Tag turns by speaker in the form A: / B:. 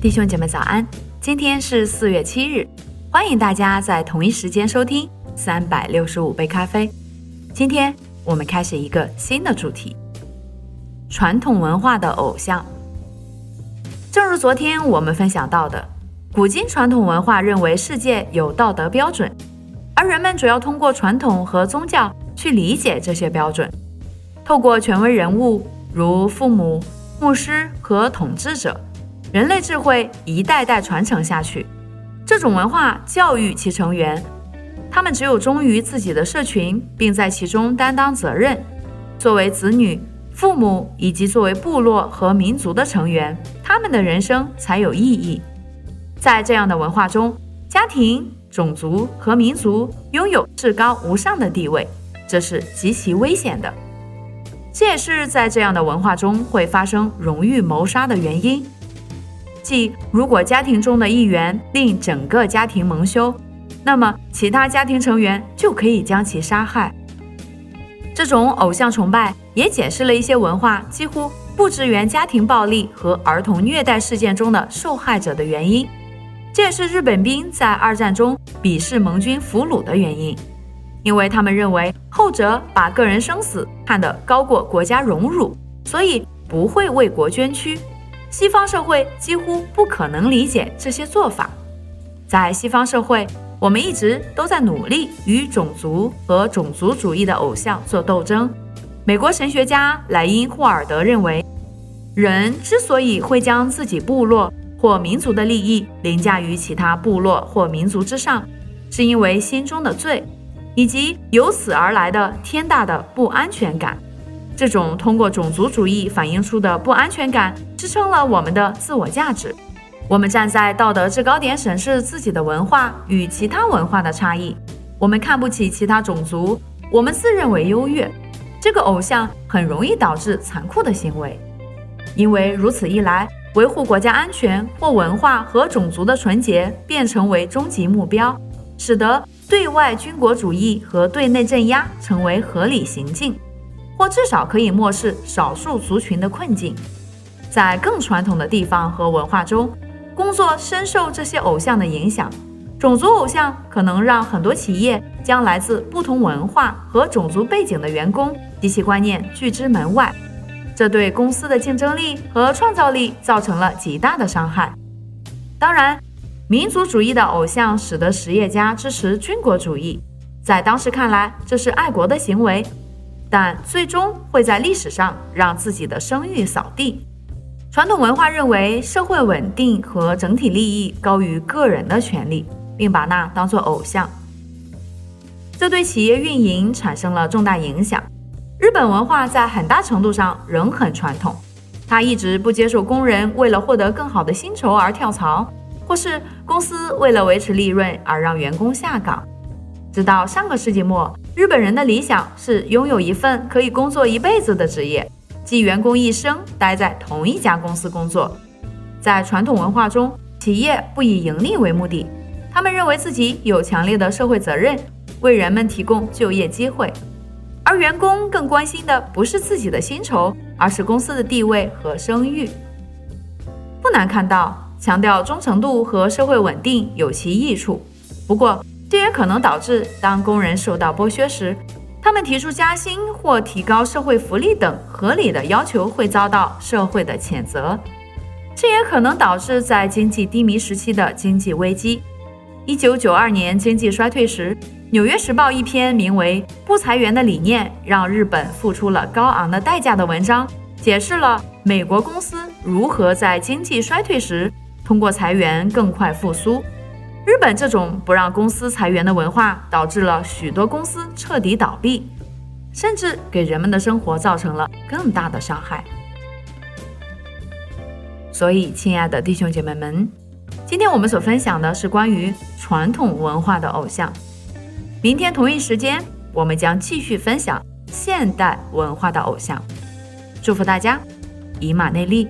A: 弟兄姐妹早安，今天是四月七日，欢迎大家在同一时间收听三百六十五杯咖啡。今天我们开始一个新的主题：传统文化的偶像。正如昨天我们分享到的，古今传统文化认为世界有道德标准，而人们主要通过传统和宗教去理解这些标准，透过权威人物如父母、牧师和统治者。人类智慧一代代传承下去，这种文化教育其成员，他们只有忠于自己的社群，并在其中担当责任。作为子女、父母以及作为部落和民族的成员，他们的人生才有意义。在这样的文化中，家庭、种族和民族拥有至高无上的地位，这是极其危险的。这也是在这样的文化中会发生荣誉谋杀的原因。即，如果家庭中的一员令整个家庭蒙羞，那么其他家庭成员就可以将其杀害。这种偶像崇拜也解释了一些文化几乎不支援家庭暴力和儿童虐待事件中的受害者的原因。这也是日本兵在二战中鄙视盟军俘虏的原因，因为他们认为后者把个人生死看得高过国家荣辱，所以不会为国捐躯。西方社会几乎不可能理解这些做法。在西方社会，我们一直都在努力与种族和种族主义的偶像做斗争。美国神学家莱因霍尔德认为，人之所以会将自己部落或民族的利益凌驾于其他部落或民族之上，是因为心中的罪，以及由此而来的天大的不安全感。这种通过种族主义反映出的不安全感，支撑了我们的自我价值。我们站在道德制高点审视自己的文化与其他文化的差异。我们看不起其他种族，我们自认为优越。这个偶像很容易导致残酷的行为，因为如此一来，维护国家安全或文化和种族的纯洁便成为终极目标，使得对外军国主义和对内镇压成为合理行径。或至少可以漠视少数族群的困境，在更传统的地方和文化中，工作深受这些偶像的影响。种族偶像可能让很多企业将来自不同文化和种族背景的员工及其观念拒之门外，这对公司的竞争力和创造力造成了极大的伤害。当然，民族主义的偶像使得实业家支持军国主义，在当时看来，这是爱国的行为。但最终会在历史上让自己的声誉扫地。传统文化认为社会稳定和整体利益高于个人的权利，并把那当作偶像，这对企业运营产生了重大影响。日本文化在很大程度上仍很传统，它一直不接受工人为了获得更好的薪酬而跳槽，或是公司为了维持利润而让员工下岗。直到上个世纪末。日本人的理想是拥有一份可以工作一辈子的职业，即员工一生待在同一家公司工作。在传统文化中，企业不以盈利为目的，他们认为自己有强烈的社会责任，为人们提供就业机会。而员工更关心的不是自己的薪酬，而是公司的地位和声誉。不难看到，强调忠诚度和社会稳定有其益处。不过，这也可能导致，当工人受到剥削时，他们提出加薪或提高社会福利等合理的要求会遭到社会的谴责。这也可能导致在经济低迷时期的经济危机。一九九二年经济衰退时，《纽约时报》一篇名为《不裁员的理念让日本付出了高昂的代价》的文章，解释了美国公司如何在经济衰退时通过裁员更快复苏。日本这种不让公司裁员的文化，导致了许多公司彻底倒闭，甚至给人们的生活造成了更大的伤害。所以，亲爱的弟兄姐妹们，今天我们所分享的是关于传统文化的偶像。明天同一时间，我们将继续分享现代文化的偶像。祝福大家，以马内利。